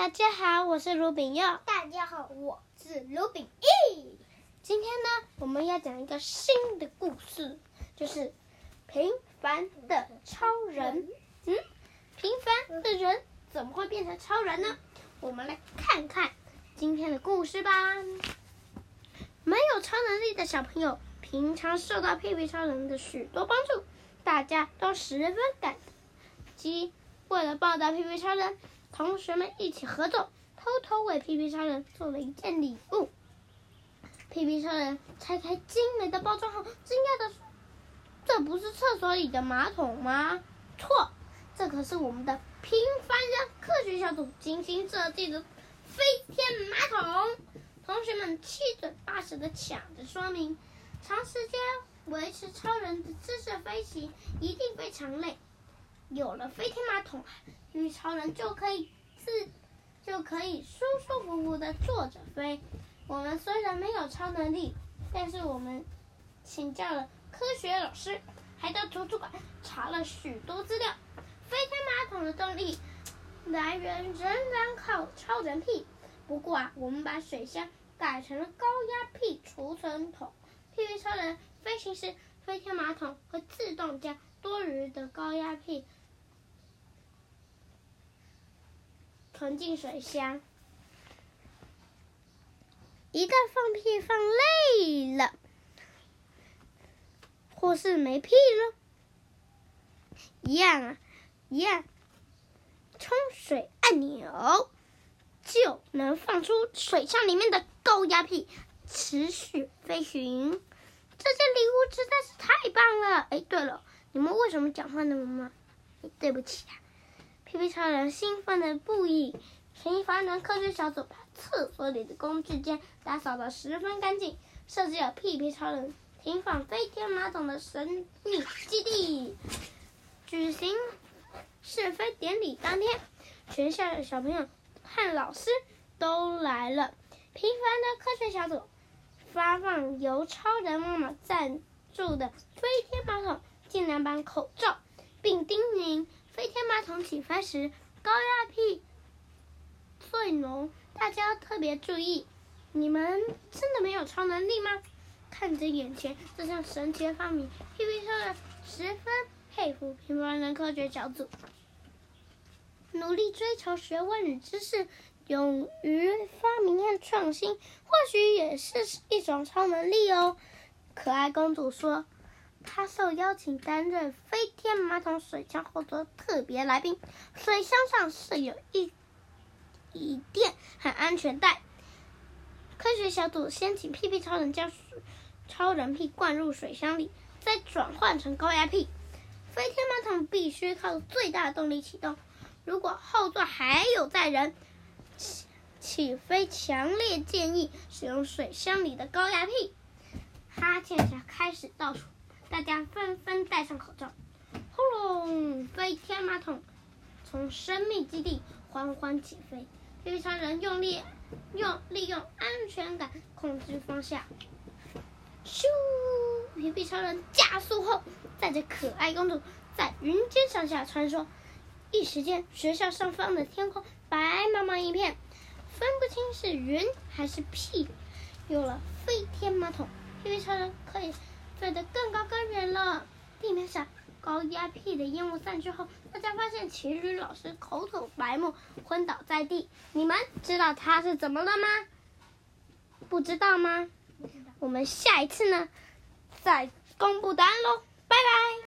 大家好，我是卢炳佑。大家好，我是卢炳义。今天呢，我们要讲一个新的故事，就是平凡的超人。嗯，平凡的人怎么会变成超人呢？我们来看看今天的故事吧。没有超能力的小朋友，平常受到屁屁超人的许多帮助，大家都十分感激。为了报答屁屁超人，同学们一起合作，偷偷为皮皮超人做了一件礼物。皮皮超人拆开精美的包装后，惊讶地说：“这不是厕所里的马桶吗？”“错，这可是我们的平凡人科学小组精心设计的飞天马桶。”同学们七嘴八舌地抢着说明：“长时间维持超人的姿势飞行，一定非常累。”有了飞天马桶，屁超人就可以自就可以舒舒服服的坐着飞。我们虽然没有超能力，但是我们请教了科学老师，还到图书馆查了许多资料。飞天马桶的动力来源仍然靠超人屁。不过啊，我们把水箱改成了高压屁储存桶。屁屁超人飞行时，飞天马桶会自动将多余的高压屁。存进水箱。一旦放屁放累了，或是没屁了，一样啊，一样，冲水按钮就能放出水箱里面的高压屁，持续飞行。这件礼物实在是太棒了！哎，对了，你们为什么讲话那么慢？对不起啊。屁屁超人兴奋的不已，平凡人科学小组把厕所里的工具间打扫得十分干净，设计了屁屁超人停放飞天马桶的神秘基地。举行试飞典礼当天，全校的小朋友和老师都来了。平凡的科学小组发放由超人妈妈赞助的飞天马桶净凉版口罩，并叮咛。飞天马桶起飞时，高压屁最浓，大家要特别注意。你们真的没有超能力吗？看着眼前这项神奇的发明，屁屁超人十分佩服平凡人科学小组，努力追求学问与知识，勇于发明和创新，或许也是一种超能力哦。可爱公主说。他受邀请担任飞天马桶水箱后座特别来宾，水箱上设有一椅垫和安全带。科学小组先请屁屁超人将超人屁灌入水箱里，再转换成高压屁。飞天马桶必须靠最大的动力启动，如果后座还有载人，起起飞强烈建议使用水箱里的高压屁。哈欠侠开始倒数。大家纷纷戴上口罩，轰隆！飞天马桶从生命基地缓缓起飞。屁屁超人用力用利用安全感控制方向，咻！屁屁超人加速后，带着可爱公主在云间上下穿梭。一时间，学校上方的天空白茫茫一片，分不清是云还是屁。有了飞天马桶，屁屁超人可以。飞得更高更远了。地面上高压屁的烟雾散去后，大家发现奇女老师口吐白沫，昏倒在地。你们知道他是怎么了吗？不知道吗？我们下一次呢，再公布答案喽。拜拜。